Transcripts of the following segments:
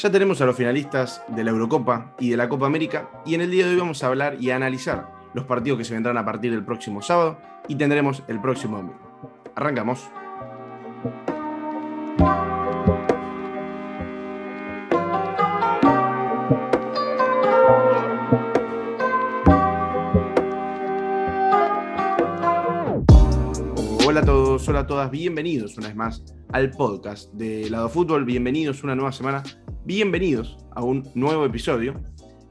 Ya tenemos a los finalistas de la Eurocopa y de la Copa América y en el día de hoy vamos a hablar y a analizar los partidos que se vendrán a partir del próximo sábado y tendremos el próximo domingo. Arrancamos. Hola a todos, hola a todas, bienvenidos una vez más al podcast de Lado Fútbol, bienvenidos una nueva semana Bienvenidos a un nuevo episodio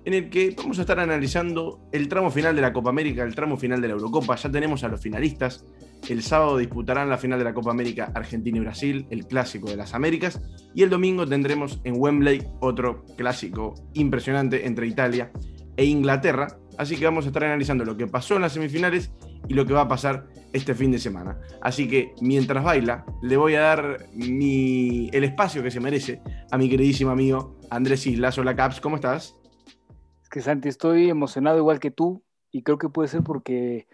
en el que vamos a estar analizando el tramo final de la Copa América, el tramo final de la Eurocopa. Ya tenemos a los finalistas. El sábado disputarán la final de la Copa América Argentina y Brasil, el clásico de las Américas. Y el domingo tendremos en Wembley otro clásico impresionante entre Italia e Inglaterra. Así que vamos a estar analizando lo que pasó en las semifinales y lo que va a pasar este fin de semana. Así que mientras baila, le voy a dar el espacio que se merece a mi queridísimo amigo Andrés Islas. Hola Caps, ¿cómo estás? Es que Santi, estoy emocionado igual que tú y creo que puede ser porque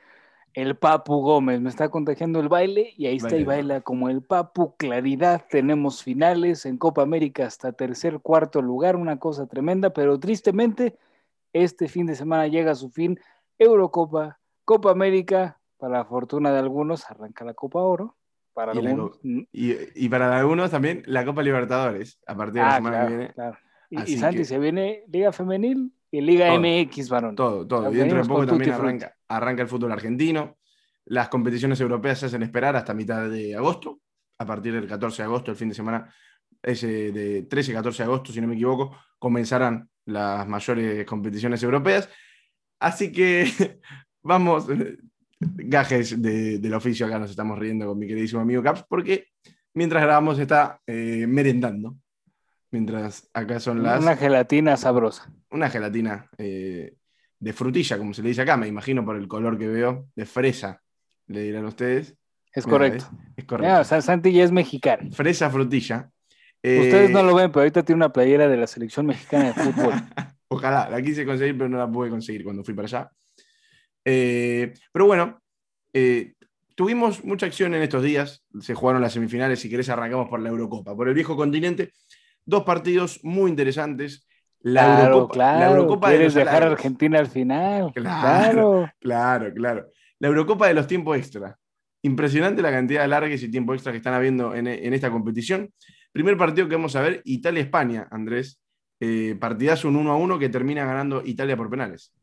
el Papu Gómez me está contagiando el baile y ahí está y baila como el Papu. Claridad, tenemos finales en Copa América hasta tercer, cuarto lugar, una cosa tremenda, pero tristemente este fin de semana llega a su fin Eurocopa, Copa América, para la fortuna de algunos, arranca la Copa Oro. Para y, algunos, y, para algunos también la Copa Libertadores, a partir de la ah, semana que viene. Y, Santi, se viene Liga Femenil y Liga MX, varón. Todo, todo. Y dentro de poco también arranca, arranca el fútbol argentino. Las competiciones europeas se hacen esperar hasta mitad de agosto. A partir del 14 de agosto, el fin de semana, ese de 13-14 de agosto, si no me equivoco, comenzarán las mayores competiciones europeas. Así que vamos, gajes del oficio acá nos estamos riendo con mi queridísimo amigo Caps, porque mientras grabamos está eh, merendando. Mientras acá son las. Una gelatina sabrosa. Una gelatina eh, de frutilla, como se le dice acá, me imagino por el color que veo, de fresa, le dirán ustedes. Es correcto. Es, correcto. Santi ya es mexicano. Fresa frutilla. Ustedes no lo ven, pero ahorita tiene una playera de la selección mexicana de fútbol. Ojalá, la quise conseguir, pero no la pude conseguir cuando fui para allá. Eh, pero bueno, eh, tuvimos mucha acción en estos días. Se jugaron las semifinales. Si querés, arrancamos por la Eurocopa. Por el viejo continente, dos partidos muy interesantes. La Eurocopa, la Eurocopa ¿Quieres dejar a Argentina al final? Claro, claro, claro, La Eurocopa de los tiempos extra. Impresionante la cantidad de largues y tiempo extra que están habiendo en, esta competición. Primer partido que vamos a ver, Italia-España, Andrés. Eh, partidazo un 1 a 1 que termina ganando Italia por penales.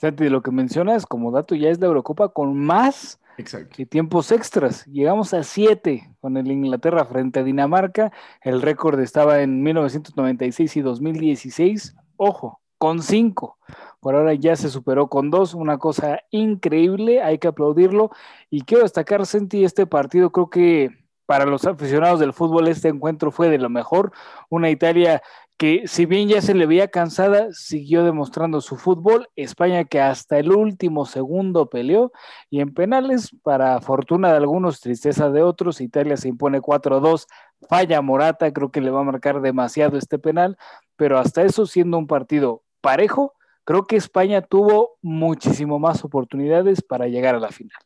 Santi, de lo que mencionas como dato ya es la Eurocopa con más Exacto. tiempos extras. Llegamos a siete con el Inglaterra frente a Dinamarca. El récord estaba en 1996 y 2016. Ojo, con cinco. Por ahora ya se superó con dos, una cosa increíble, hay que aplaudirlo. Y quiero destacar, Santi, este partido creo que para los aficionados del fútbol este encuentro fue de lo mejor. Una Italia que si bien ya se le veía cansada, siguió demostrando su fútbol. España que hasta el último segundo peleó y en penales, para fortuna de algunos, tristeza de otros, Italia se impone 4-2, falla Morata, creo que le va a marcar demasiado este penal, pero hasta eso siendo un partido parejo, creo que España tuvo muchísimo más oportunidades para llegar a la final.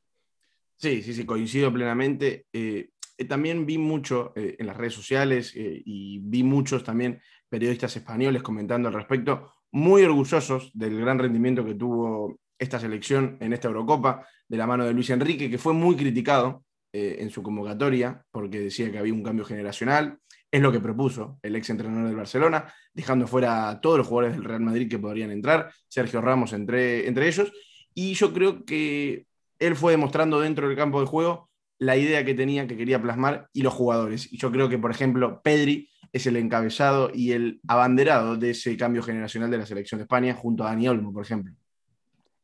Sí, sí, sí, coincido plenamente. Eh, eh, también vi mucho eh, en las redes sociales y vi muchos también periodistas españoles comentando al respecto, muy orgullosos del gran rendimiento que tuvo esta selección en esta Eurocopa, de la mano de Luis Enrique, que fue muy criticado eh, en su convocatoria, porque decía que había un cambio generacional. Es lo que propuso el ex entrenador del Barcelona, dejando fuera a todos los jugadores del Real Madrid que podrían entrar, Sergio Ramos entre, entre ellos. Y yo creo que él fue demostrando dentro del campo de juego la idea que tenía, que quería plasmar, y los jugadores. Y yo creo que, por ejemplo, Pedri es el encabezado y el abanderado de ese cambio generacional de la selección de España, junto a Dani Olmo, por ejemplo.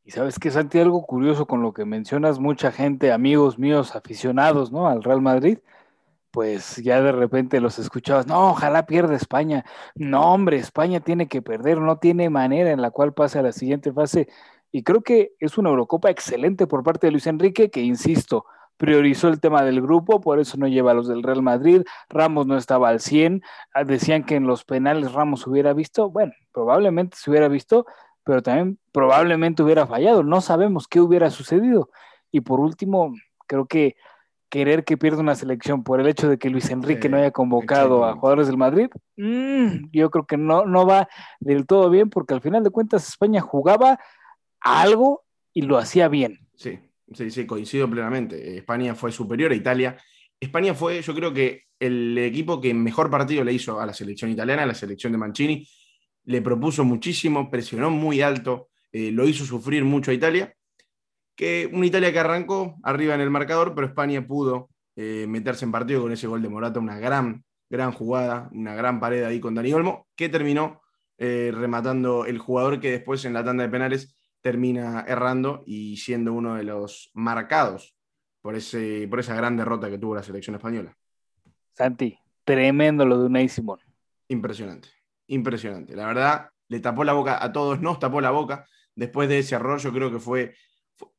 Y sabes que Santi, algo curioso con lo que mencionas, mucha gente, amigos míos, aficionados, ¿no? Al Real Madrid, pues ya de repente los escuchabas, no, ojalá pierda España. No, hombre, España tiene que perder, no tiene manera en la cual pase a la siguiente fase. Y creo que es una Eurocopa excelente por parte de Luis Enrique, que insisto, priorizó el tema del grupo, por eso no lleva a los del Real Madrid. Ramos no estaba al 100. Ah, decían que en los penales Ramos hubiera visto. Bueno, probablemente se hubiera visto, pero también probablemente hubiera fallado. No sabemos qué hubiera sucedido. Y por último, creo que querer que pierda una selección por el hecho de que Luis Enrique no haya convocado a jugadores del Madrid, mm, yo creo que no, no va del todo bien porque al final de cuentas España jugaba algo y lo hacía bien. Sí, sí, sí, coincido plenamente. España fue superior a Italia. España fue, yo creo que el equipo que mejor partido le hizo a la selección italiana, a la selección de Mancini, le propuso muchísimo, presionó muy alto, eh, lo hizo sufrir mucho a Italia que una Italia que arrancó arriba en el marcador, pero España pudo eh, meterse en partido con ese gol de Morata, una gran, gran jugada, una gran pared ahí con Dani Olmo, que terminó eh, rematando el jugador que después en la tanda de penales termina errando y siendo uno de los marcados por, ese, por esa gran derrota que tuvo la selección española. Santi, tremendo lo de Unai Simón. Impresionante, impresionante. La verdad, le tapó la boca a todos, nos tapó la boca. Después de ese error, yo creo que fue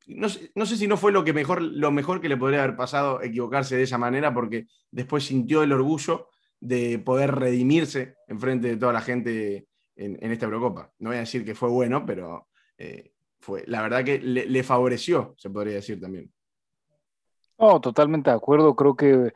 no sé, si no fue lo, que mejor, lo mejor que le podría haber pasado equivocarse de esa manera, porque después sintió el orgullo de poder redimirse en frente de toda la gente en, esta Eurocopa. No voy a decir que fue bueno, pero eh, fue, la verdad que le, favoreció, se podría decir también. Oh, totalmente de acuerdo. Creo que,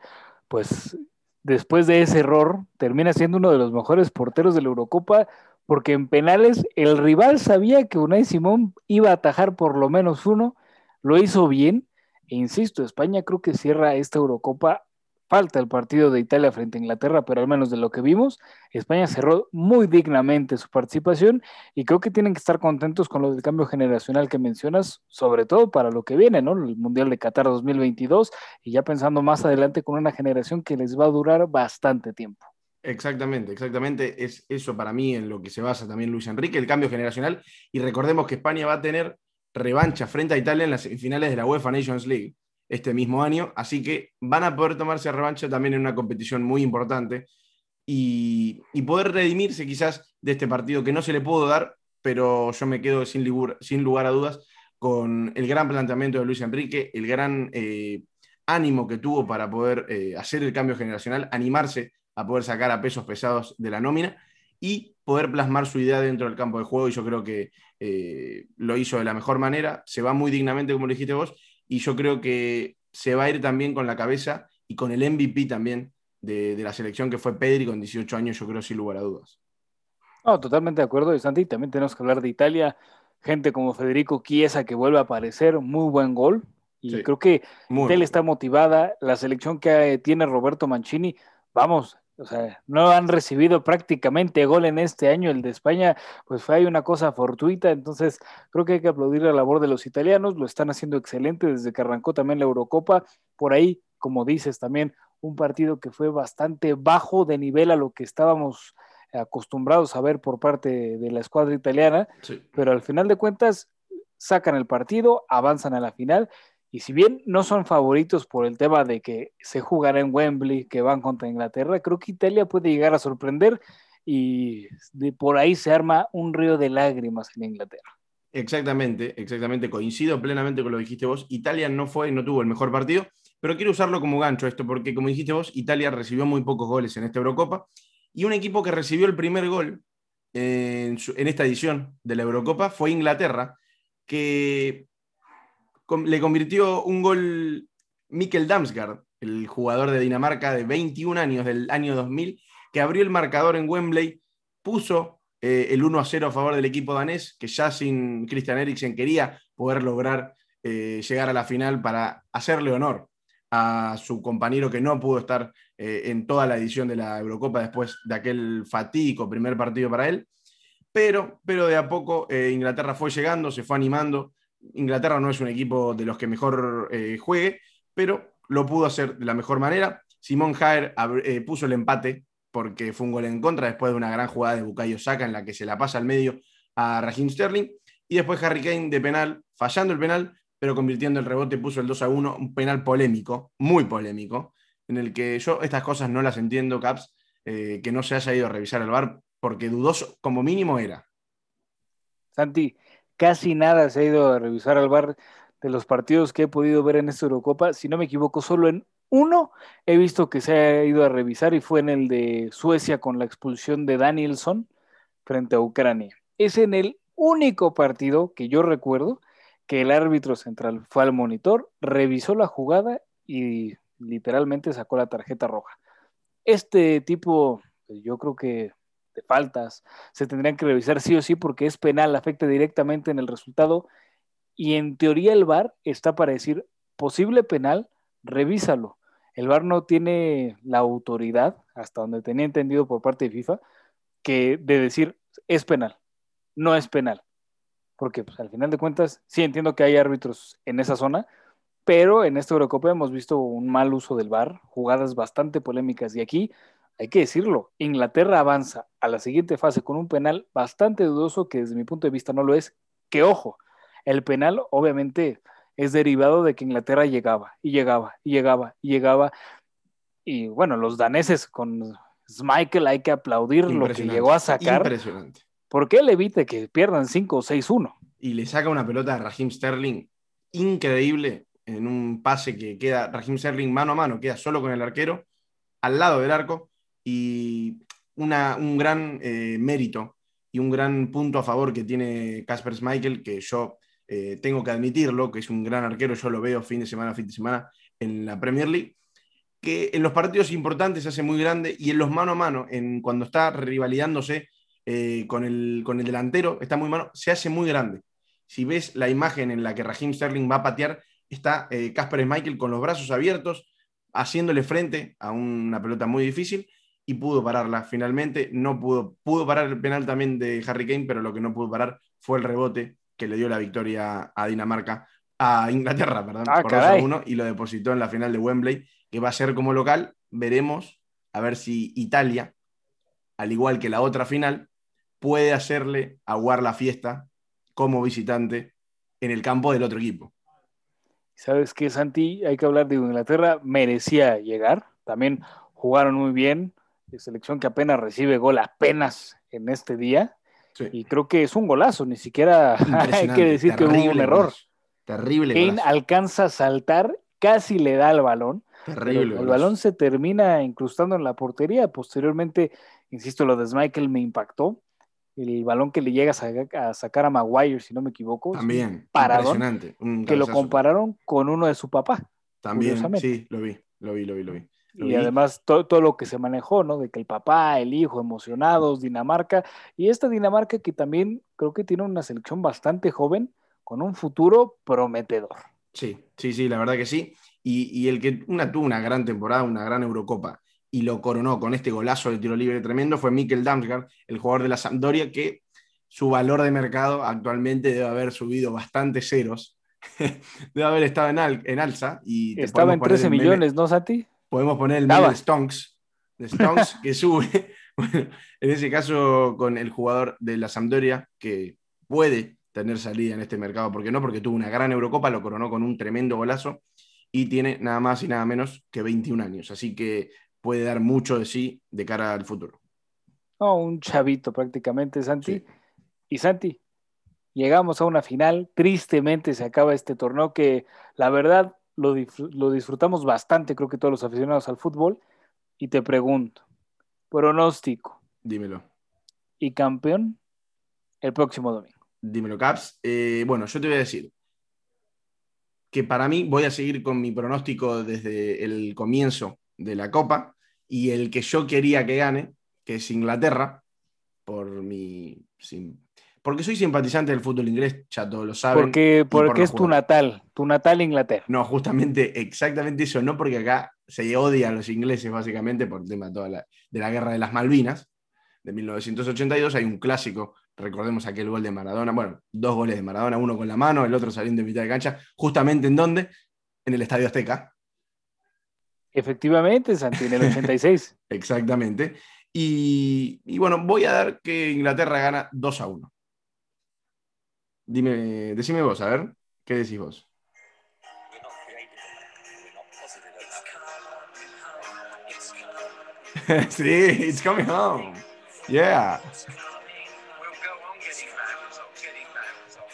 pues, después de ese error, termina siendo uno de los mejores porteros de la Eurocopa porque en penales el rival sabía que Unai Simón iba a atajar por lo menos uno, lo hizo bien, e insisto, España creo que cierra esta Eurocopa, falta el partido de Italia frente a Inglaterra, pero al menos de lo que vimos, España cerró muy dignamente su participación y creo que tienen que estar contentos con lo del cambio generacional que mencionas, sobre todo para lo que viene, ¿no? El Mundial de Qatar 2022 y ya pensando más adelante con una generación que les va a durar bastante tiempo. Exactamente, exactamente. Es eso para mí en lo que se basa también Luis Enrique, el cambio generacional. Y recordemos que España va a tener revancha frente a Italia en las semifinales de la UEFA Nations League este mismo año. Así que van a poder tomarse revancha también en una competición muy importante y, poder redimirse quizás de este partido que no se le pudo dar, pero yo me quedo sin, sin lugar a dudas con el gran planteamiento de Luis Enrique, el gran eh, ánimo que tuvo para poder eh, hacer el cambio generacional, animarse a poder sacar a pesos pesados de la nómina y poder plasmar su idea dentro del campo de juego. Y yo creo que eh, lo hizo de la mejor manera, se va muy dignamente, como lo dijiste vos, y yo creo que se va a ir también con la cabeza y con el MVP también de, la selección que fue Pedri con 18 años, yo creo sin lugar a dudas. No, totalmente de acuerdo, Santi. También tenemos que hablar de Italia. Gente como Federico Chiesa que vuelve a aparecer, muy buen gol. Y creo que él está motivada. La selección que tiene Roberto Mancini, vamos, o sea, no han recibido prácticamente gol en este año. El de España, pues fue ahí una cosa fortuita. Entonces, creo que hay que aplaudir la labor de los italianos. Lo están haciendo excelente desde que arrancó también la Eurocopa. Por ahí, como dices, también un partido que fue bastante bajo de nivel a lo que estábamos acostumbrados a ver por parte de la escuadra italiana. Pero al final de cuentas, sacan el partido, avanzan a la final y si bien no son favoritos por el tema de que se jugará en Wembley, que van contra Inglaterra, creo que Italia puede llegar a sorprender y por ahí se arma un río de lágrimas en Inglaterra. Exactamente, exactamente, coincido plenamente con lo que dijiste vos. Italia no fue, no tuvo el mejor partido, pero quiero usarlo como gancho esto, porque como dijiste vos, Italia recibió muy pocos goles en esta Eurocopa y un equipo que recibió el primer gol en, en esta edición de la Eurocopa fue Inglaterra, que le convirtió un gol Mikkel Damsgaard, el jugador de Dinamarca de 21 años del año 2000, que abrió el marcador en Wembley, puso eh, el 1 a 0 a favor del equipo danés, que ya sin Christian Eriksen quería poder lograr eh, llegar a la final para hacerle honor a su compañero que no pudo estar eh, en toda la edición de la Eurocopa después de aquel fatídico primer partido para él. Pero, pero de a poco Inglaterra fue llegando, se fue animando, Inglaterra no es un equipo de los que mejor eh, juegue, pero lo pudo hacer de la mejor manera. Simón Jaer eh, puso el empate porque fue un gol en contra después de una gran jugada de Bukayo Saka en la que se la pasa al medio a Raheem Sterling. Y después Harry Kane de penal, fallando el penal, pero convirtiendo el rebote, puso el 2 a 1, un penal polémico, muy polémico, en el que yo estas cosas no las entiendo, Caps, eh, que no se haya ido a revisar el bar, porque dudoso como mínimo era. Santi, casi nada se ha ido a revisar al bar de los partidos que he podido ver en esta Eurocopa. Si no me equivoco, solo en uno he visto que se ha ido a revisar y fue en el de Suecia con la expulsión de Danielson frente a Ucrania. Es en el único partido que yo recuerdo que el árbitro central fue al monitor, revisó la jugada y literalmente sacó la tarjeta roja. Este tipo, yo creo que de faltas se tendrían que revisar sí o sí porque es penal, afecta directamente en el resultado y en teoría el VAR está para decir posible penal, revísalo. El VAR no tiene la autoridad, hasta donde tenía entendido por parte de FIFA, que de decir es penal, no es penal. Porque pues, al final de cuentas, sí entiendo que hay árbitros en esa zona, pero en esta Eurocopa hemos visto un mal uso del VAR, jugadas bastante polémicas y aquí hay que decirlo, Inglaterra avanza a la siguiente fase con un penal bastante dudoso que desde mi punto de vista no lo es, que ojo, el penal obviamente es derivado de que Inglaterra llegaba y llegaba y llegaba y llegaba. Y bueno, los daneses con Schmeichel hay que aplaudir lo que llegó a sacar. Impresionante. Porque él evita que pierdan 5 o 6-1. Y le saca una pelota a Raheem Sterling increíble en un pase que queda Raheem Sterling mano a mano, queda solo con el arquero, al lado del arco, y una, un gran eh, mérito y un gran punto a favor que tiene Casper Schmeichel, que yo eh, tengo que admitirlo, que es un gran arquero, yo lo veo fin de semana, fin de semana en la Premier League, que en los partidos importantes se hace muy grande y en los mano a mano, en, cuando está rivalizándose eh, con, el, con el delantero, está muy mano, se hace muy grande. Si ves la imagen en la que Raheem Sterling va a patear, está eh, Casper Michael con los brazos abiertos, haciéndole frente a una pelota muy difícil y pudo pararla. Finalmente no pudo, pudo parar el penal también de Harry Kane, pero lo que no pudo parar fue el rebote que le dio la victoria a Dinamarca, a Inglaterra, perdón, ah, por 2 a 1 y lo depositó en la final de Wembley, que va a ser como local. Veremos a ver si Italia, al igual que la otra final, puede hacerle aguar la fiesta como visitante en el campo del otro equipo. ¿Sabes qué, Santi? Hay que hablar de Inglaterra, merecía llegar, también jugaron muy bien, selección que apenas recibe gol apenas en este día, y creo que es un golazo, ni siquiera hay que decir que hubo un error. Terrible. Kane alcanza a saltar, casi le da el balón. Terrible. El balón se termina incrustando en la portería. Posteriormente, insisto, lo de Michael me impactó. El balón que le llega a sacar a Maguire, si no me equivoco. También. impresionante. que lo compararon con uno de su papá. También, sí, lo vi, lo vi, lo vi, lo vi y además todo, lo que se manejó, ¿no? De que el papá, el hijo, emocionados, Dinamarca, y esta Dinamarca que también creo que tiene una selección bastante joven, con un futuro prometedor. Sí, sí, sí, la verdad que sí. Y, el que una, tuvo una gran temporada, una gran Eurocopa, y lo coronó con este golazo de tiro libre tremendo, fue Mikkel Damsgaard, el jugador de la Sampdoria, que su valor de mercado actualmente debe haber subido bastante ceros. debe haber estado en, en alza. Y Estaba en 13 millones, ¿no, Sati? Podemos poner el meme de Stonks, de Stonks que sube. en ese caso, con el jugador de la Sampdoria, que puede tener salida en este mercado, ¿por qué no? Porque tuvo una gran Eurocopa, lo coronó con un tremendo golazo y tiene nada más y nada menos que 21 años. Así que puede dar mucho de sí de cara al futuro. Oh, un chavito prácticamente, Santi. Y Santi, llegamos a una final. Tristemente se acaba este torneo que la verdad lo, disfrutamos bastante, creo que todos los aficionados al fútbol. Y te pregunto, pronóstico. Dímelo. ¿Y campeón el próximo domingo? Dímelo, Caps. Eh, bueno, yo te voy a decir que para mí voy a seguir con mi pronóstico desde el comienzo de la Copa y el que yo quería que gane, que es Inglaterra, por mi porque soy simpatizante del fútbol inglés, ya todos lo saben. Porque, porque es tu natal, tu natal Inglaterra. No, justamente, exactamente eso, no porque acá se odia a los ingleses básicamente por el tema toda de la guerra de las Malvinas de 1982. Hay un clásico, recordemos aquel gol de Maradona, bueno, dos goles de Maradona, uno con la mano, el otro saliendo de mitad de cancha, justamente en dónde? En el Estadio Azteca. Efectivamente, Santi, en el 86. Exactamente. Y, y, bueno, voy a dar que Inglaterra gana 2 a 1. Dime, decime vos, a ver, ¿qué decís vos? sí, it's coming home. Yeah.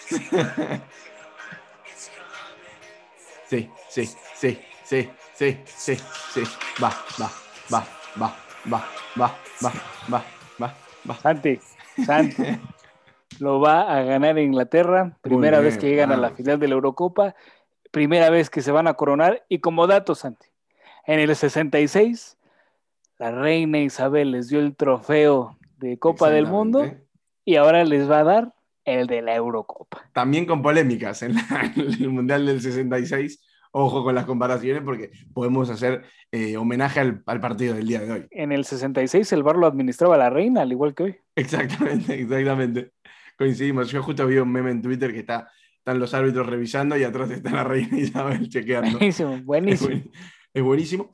sí, sí, sí, sí, sí, sí, sí. Va, va, va, va, va, va, va, va, va, va. Santi, Santi. lo va a ganar Inglaterra, primera vez que llegan a la final de la Eurocopa, primera vez que se van a coronar y como dato, Santi, En el 66, la reina Isabel les dio el trofeo de Copa del Mundo y ahora les va a dar el de la Eurocopa. También con polémicas en, el Mundial del 66. Ojo con las comparaciones porque podemos hacer eh, homenaje al, partido del día de hoy. En el 66 el bar lo administraba la reina, al igual que hoy. Exactamente, exactamente. Coincidimos. Yo justo vi un meme en Twitter que está, están los árbitros revisando y atrás está la reina Isabel chequeando. Buenísimo, buenísimo. Es, buenísimo.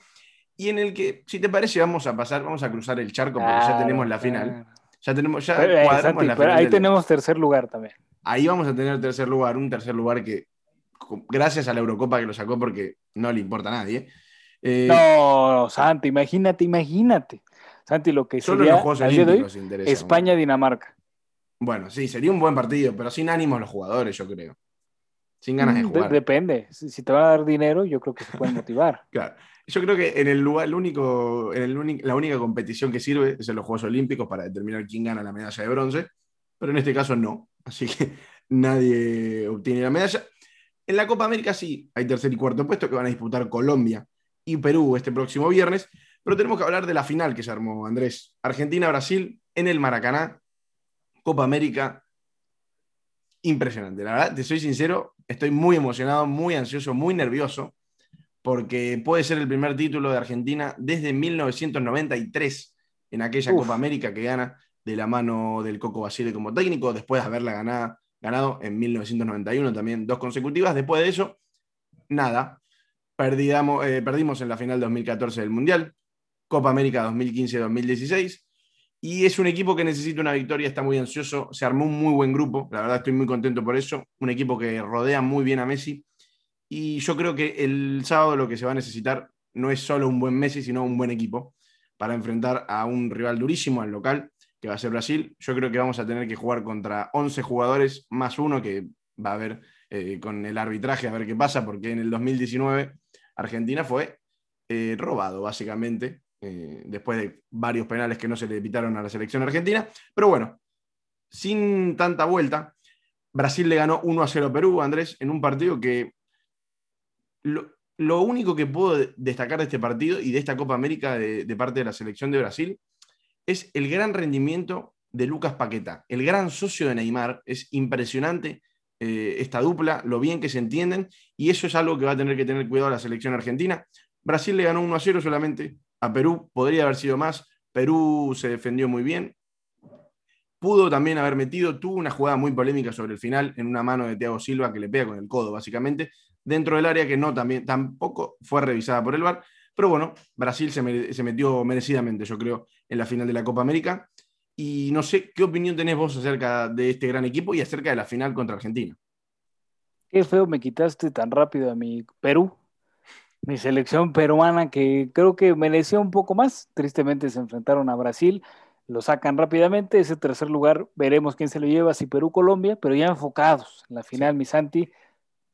Y en el que, si te parece, vamos a pasar, vamos a cruzar el charco porque ya tenemos la final. Ya tenemos, ya cuadramos la final. Ahí tenemos tercer lugar también. Ahí vamos a tener tercer lugar, un tercer lugar que, gracias a la Eurocopa que lo sacó porque no le importa a nadie. Eh, no, Santi, imagínate, imagínate. Santi, lo que solo los Juegos Olímpicos España-Dinamarca. Bueno, sí, sería un buen partido, pero sin ánimos los jugadores, yo creo. Sin ganas de mm, jugar. depende. Si, te van a dar dinero, yo creo que se pueden motivar. claro. Yo creo que en el lugar, el único, en el la única competición que sirve es en los Juegos Olímpicos para determinar quién gana la medalla de bronce, pero en este caso no. Así que nadie obtiene la medalla. En la Copa América sí, hay tercer y cuarto puesto que van a disputar Colombia y Perú este próximo viernes, pero tenemos que hablar de la final que se armó, Andrés. Argentina-Brasil en el Maracaná, Copa América. Impresionante, la verdad, te soy sincero, estoy muy emocionado, muy ansioso, muy nervioso, porque puede ser el primer título de Argentina desde 1993 en aquella Copa América que gana de la mano del Coco Basile como técnico, después de haberla ganado, ganado en 1991 también dos consecutivas. Después de eso, nada, Perdidamos, eh, perdimos en la final 2014 del Mundial, Copa América 2015-2016, y es un equipo que necesita una victoria, está muy ansioso, se armó un muy buen grupo, la verdad estoy muy contento por eso, un equipo que rodea muy bien a Messi, y yo creo que el sábado lo que se va a necesitar no es solo un buen Messi, sino un buen equipo para enfrentar a un rival durísimo al local, que va a ser Brasil. Yo creo que vamos a tener que jugar contra 11 jugadores más uno que va a haber eh, con el arbitraje a ver qué pasa, porque en el 2019 Argentina fue eh, robado, básicamente, eh, después de varios penales que no se le evitaron a la selección argentina. Pero bueno, sin tanta vuelta, Brasil le ganó 1 a 0 a Perú, Andrés, en un partido que lo, único que puedo destacar de este partido y de esta Copa América de, parte de la selección de Brasil es el gran rendimiento de Lucas Paqueta, el gran socio de Neymar. Es impresionante eh, esta dupla, lo bien que se entienden, y eso es algo que va a tener que tener cuidado la selección argentina. Brasil le ganó 1 a 0 solamente a Perú, podría haber sido más. Perú se defendió muy bien. Pudo también haber metido, tuvo una jugada muy polémica sobre el final en una mano de Thiago Silva que le pega con el codo, básicamente, dentro del área que no también, tampoco fue revisada por el VAR. Pero bueno, Brasil se, se metió merecidamente, yo creo, en la final de la Copa América. Y no sé qué opinión tenés vos acerca de este gran equipo y acerca de la final contra Argentina. Qué feo me quitaste tan rápido a mi Perú, mi selección peruana que creo que mereció un poco más. Tristemente se enfrentaron a Brasil, lo sacan rápidamente. Ese tercer lugar veremos quién se lo lleva, si Perú Colombia, pero ya enfocados en la final, mi Santi.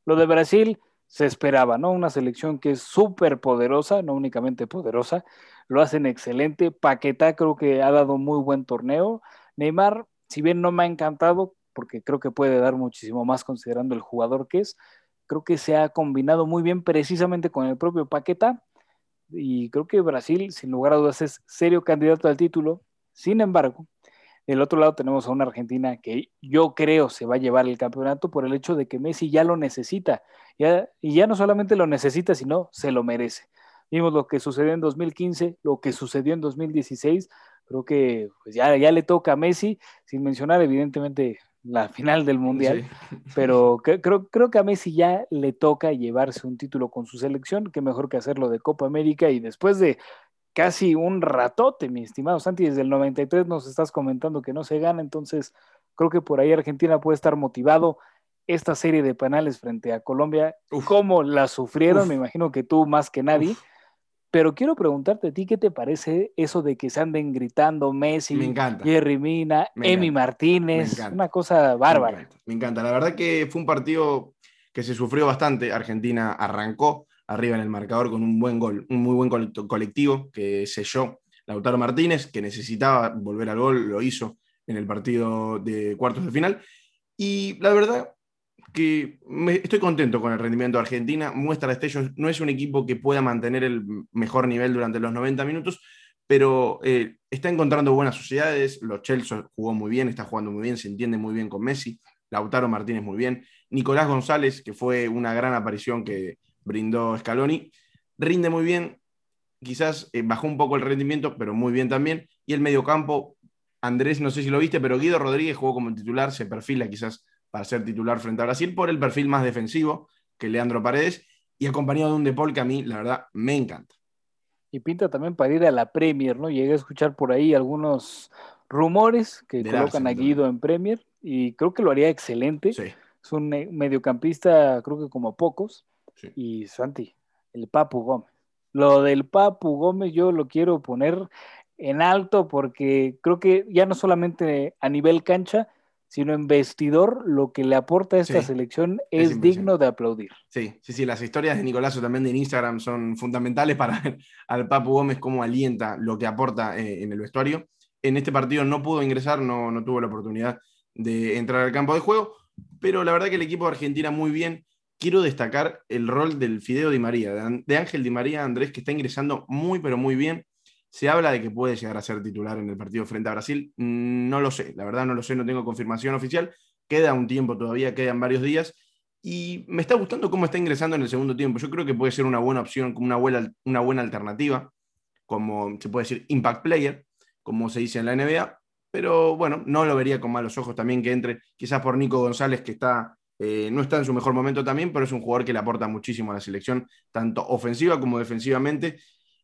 Lo de Brasil se esperaba, ¿no? Una selección que es súper poderosa, no únicamente poderosa, lo hacen excelente. Paqueta creo que ha dado muy buen torneo. Neymar, si bien no me ha encantado, porque creo que puede dar muchísimo más considerando el jugador que es, creo que se ha combinado muy bien precisamente con el propio Paqueta. Y creo que Brasil, sin lugar a dudas, es serio candidato al título. Sin embargo, del otro lado tenemos a una Argentina que yo creo se va a llevar el campeonato por el hecho de que Messi ya lo necesita. y ya no solamente lo necesita, sino se lo merece. Vimos lo que sucedió en 2015, lo que sucedió en 2016. Creo que pues ya, ya le toca a Messi, sin mencionar evidentemente la final del Mundial, pero creo, creo que a Messi ya le toca llevarse un título con su selección, que mejor que hacerlo de Copa América y después de casi un ratote, mi estimado Santi, desde el 93 nos estás comentando que no se gana, entonces creo que por ahí Argentina puede estar motivado esta serie de penales frente a Colombia, cómo la sufrieron, me imagino que tú más que nadie. Pero quiero preguntarte a ti, ¿qué te parece eso de que se anden gritando Messi, Jerry Mina, Emi Martínez? Una cosa bárbara. Me encanta. La verdad que fue un partido que se sufrió bastante. Argentina arrancó arriba en el marcador con un buen gol, un muy buen colectivo que selló Lautaro Martínez, que necesitaba volver al gol, lo hizo en el partido de cuartos de final. Y la verdad que estoy contento con el rendimiento de Argentina. Muestra destellos, no es un equipo que pueda mantener el mejor nivel durante los 90 minutos, pero eh, está encontrando buenas sociedades. Los Chelsea jugó muy bien, está jugando muy bien, se entiende muy bien con Messi. Lautaro Martínez muy bien. Nicolás González, que fue una gran aparición que brindó Scaloni, rinde muy bien. Quizás eh, bajó un poco el rendimiento, pero muy bien también. Y el mediocampo, Andrés, no sé si lo viste, pero Guido Rodríguez jugó como titular, se perfila quizás para ser titular frente a Brasil por el perfil más defensivo que Leandro Paredes y acompañado de un Depol que a mí, la verdad, me encanta. Y pinta también para ir a la Premier, ¿no? Llegué a escuchar por ahí algunos rumores que colocan a Guido en Premier y creo que lo haría excelente. Es un mediocampista, creo que como pocos. Y Santi, el Papu Gómez. Lo del Papu Gómez yo lo quiero poner en alto porque creo que ya no solamente a nivel cancha, sino en vestidor, lo que le aporta a esta selección es, digno de aplaudir. Sí, sí, sí, las historias de Nicolás también en Instagram son fundamentales para ver al Papu Gómez cómo alienta lo que aporta eh, en el vestuario. En este partido no pudo ingresar, no, no tuvo la oportunidad de entrar al campo de juego, pero la verdad que el equipo de Argentina muy bien. Quiero destacar el rol del Fideo Di María, de Ángel Di María Andrés, que está ingresando muy, pero muy bien se habla de que puede llegar a ser titular en el partido frente a Brasil. No lo sé, la verdad no lo sé, no tengo confirmación oficial. Queda un tiempo todavía, quedan varios días. Y me está gustando cómo está ingresando en el segundo tiempo. Yo creo que puede ser una buena opción, una buena, una buena alternativa, como se puede decir impact player, como se dice en la NBA. Pero bueno, no lo vería con malos ojos también que entre, quizás por Nico González, que está, eh, no está en su mejor momento también, pero es un jugador que le aporta muchísimo a la selección, tanto ofensiva como defensivamente.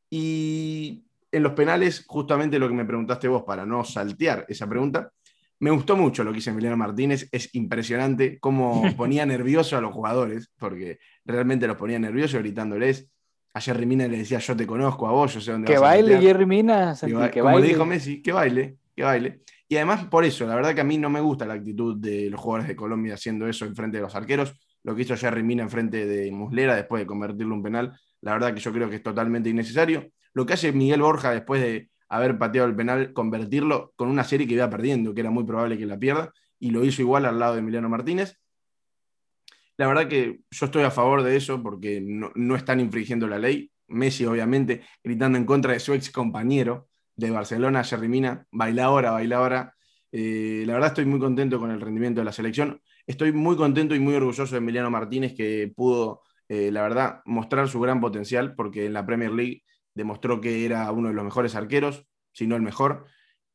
Y en los penales, justamente lo que me preguntaste vos, para no saltear esa pregunta, me gustó mucho lo que hizo Emiliano Martínez, es impresionante cómo ponía nervioso a los jugadores, porque realmente los ponía nerviosos gritándoles. A Jerry Mina le decía, yo te conozco a vos, yo sé dónde Que baile Jerry Mina, que, como le dijo Messi, que baile, que baile. Y además por eso, la verdad que a mí no me gusta la actitud de los jugadores de Colombia haciendo eso en frente de los arqueros. Lo que hizo Jerry Mina en frente de Muslera después de convertirlo en un penal, la verdad que yo creo que es totalmente innecesario lo que hace Miguel Borja después de haber pateado el penal, convertirlo con una serie que iba perdiendo, que era muy probable que la pierda, y lo hizo igual al lado de Emiliano Martínez. La verdad que yo estoy a favor de eso porque no, están infringiendo la ley. Messi, obviamente, gritando en contra de su ex compañero de Barcelona, Jerry baila ahora, baila ahora. Eh, la verdad estoy muy contento con el rendimiento de la selección. Estoy muy contento y muy orgulloso de Emiliano Martínez que pudo, eh, la verdad, mostrar su gran potencial porque en la Premier League demostró que era uno de los mejores arqueros, si no el mejor,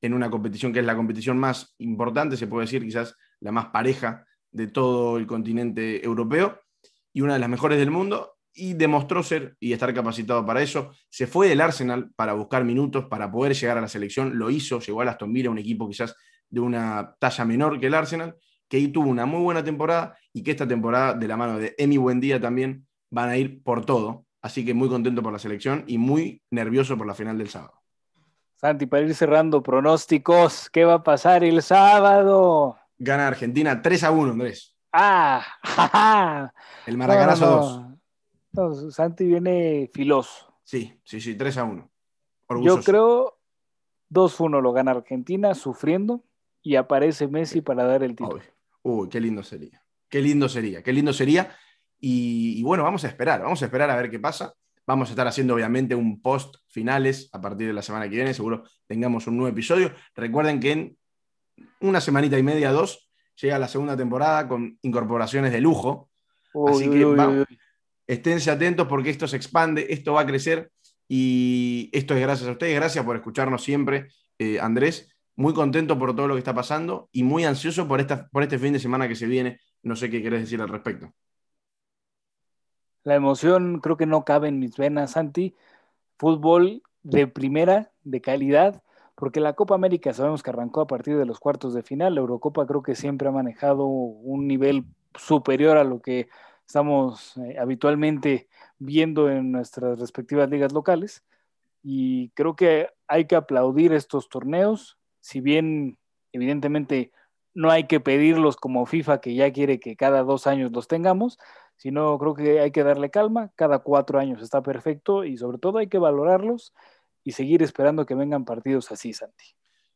en una competición que es la competición más importante, se puede decir quizás la más pareja de todo el continente europeo y una de las mejores del mundo, y demostró ser y estar capacitado para eso. Se fue del Arsenal para buscar minutos, para poder llegar a la selección, lo hizo, llegó a Aston Villa, un equipo quizás de una talla menor que el Arsenal, que ahí tuvo una muy buena temporada y que esta temporada, de la mano de Emi Buendía también, van a ir por todo Así que muy contento por la selección y muy nervioso por la final del sábado. Santi, para ir cerrando pronósticos, ¿qué va a pasar el sábado? Gana Argentina 3 a 1, Andrés. Ah, el Maracanazo 2. Santi viene filoso. Sí, sí, sí, 3 a 1. Yo creo 2-1 lo gana Argentina sufriendo y aparece Messi para dar el título. Uy, qué lindo sería. Qué lindo sería, qué lindo sería. Y, bueno, vamos a esperar, vamos a esperar a ver qué pasa. Vamos a estar haciendo obviamente un post finales a partir de la semana que viene, seguro tengamos un nuevo episodio. Recuerden que en una semanita y media, dos, llega la segunda temporada con incorporaciones de lujo. Así que vamos, esténse atentos porque esto se expande, esto va a crecer y esto es gracias a ustedes. Gracias por escucharnos siempre, eh, Andrés. Muy contento por todo lo que está pasando y muy ansioso por, esta, por este fin de semana que se viene. No sé qué querés decir al respecto. La emoción creo que no cabe en mis venas, Santi. Fútbol de primera, de calidad, porque la Copa América sabemos que arrancó a partir de los cuartos de final. La Eurocopa creo que siempre ha manejado un nivel superior a lo que estamos eh, habitualmente viendo en nuestras respectivas ligas locales. Y creo que hay que aplaudir estos torneos, si bien evidentemente no hay que pedirlos como FIFA que ya quiere que cada dos años los tengamos, sino creo que hay que darle calma, cada cuatro años está perfecto y sobre todo hay que valorarlos y seguir esperando que vengan partidos así, Santi.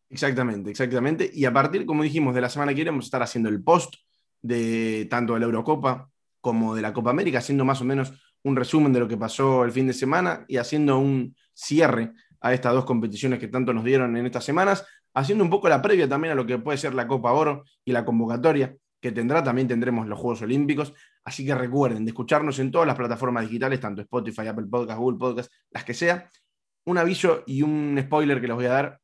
Exactamente, exactamente. Y a partir, como dijimos, de la semana que viene vamos a estar haciendo el post de tanto de la Eurocopa como de la Copa América, haciendo más o menos un resumen de lo que pasó el fin de semana y haciendo un cierre a estas dos competiciones que tanto nos dieron en estas semanas, haciendo un poco la previa también a lo que puede ser la Copa Oro y la convocatoria que tendrá, también tendremos los Juegos Olímpicos, así que recuerden de escucharnos en todas las plataformas digitales, tanto Spotify, Apple Podcast, Google Podcast, las que sea. Un aviso y un spoiler que les voy a dar,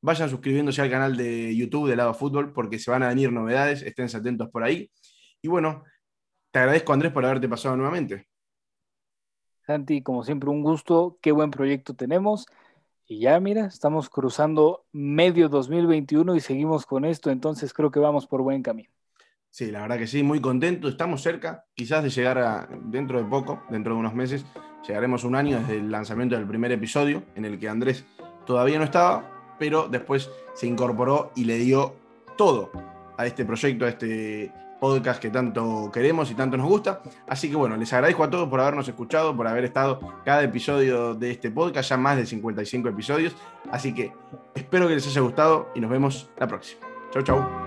vayan suscribiéndose al canal de YouTube de Lado Fútbol porque se van a venir novedades, estén atentos por ahí. Y bueno, te agradezco Andrés por haberte pasado nuevamente. Santi, como siempre, un gusto, qué buen proyecto tenemos. Y ya, mira, estamos cruzando medio 2021 y seguimos con esto, entonces creo que vamos por buen camino. Sí, la verdad que sí, muy contento. Estamos cerca, quizás de llegar a, dentro de poco, dentro de unos meses, llegaremos un año desde el lanzamiento del primer episodio, en el que Andrés todavía no estaba, pero después se incorporó y le dio todo a este proyecto, a este podcast que tanto queremos y tanto nos gusta. Así que bueno, les agradezco a todos por habernos escuchado, por haber estado cada episodio de este podcast, ya más de 55 episodios. Así que espero que les haya gustado y nos vemos la próxima. Chau, chau.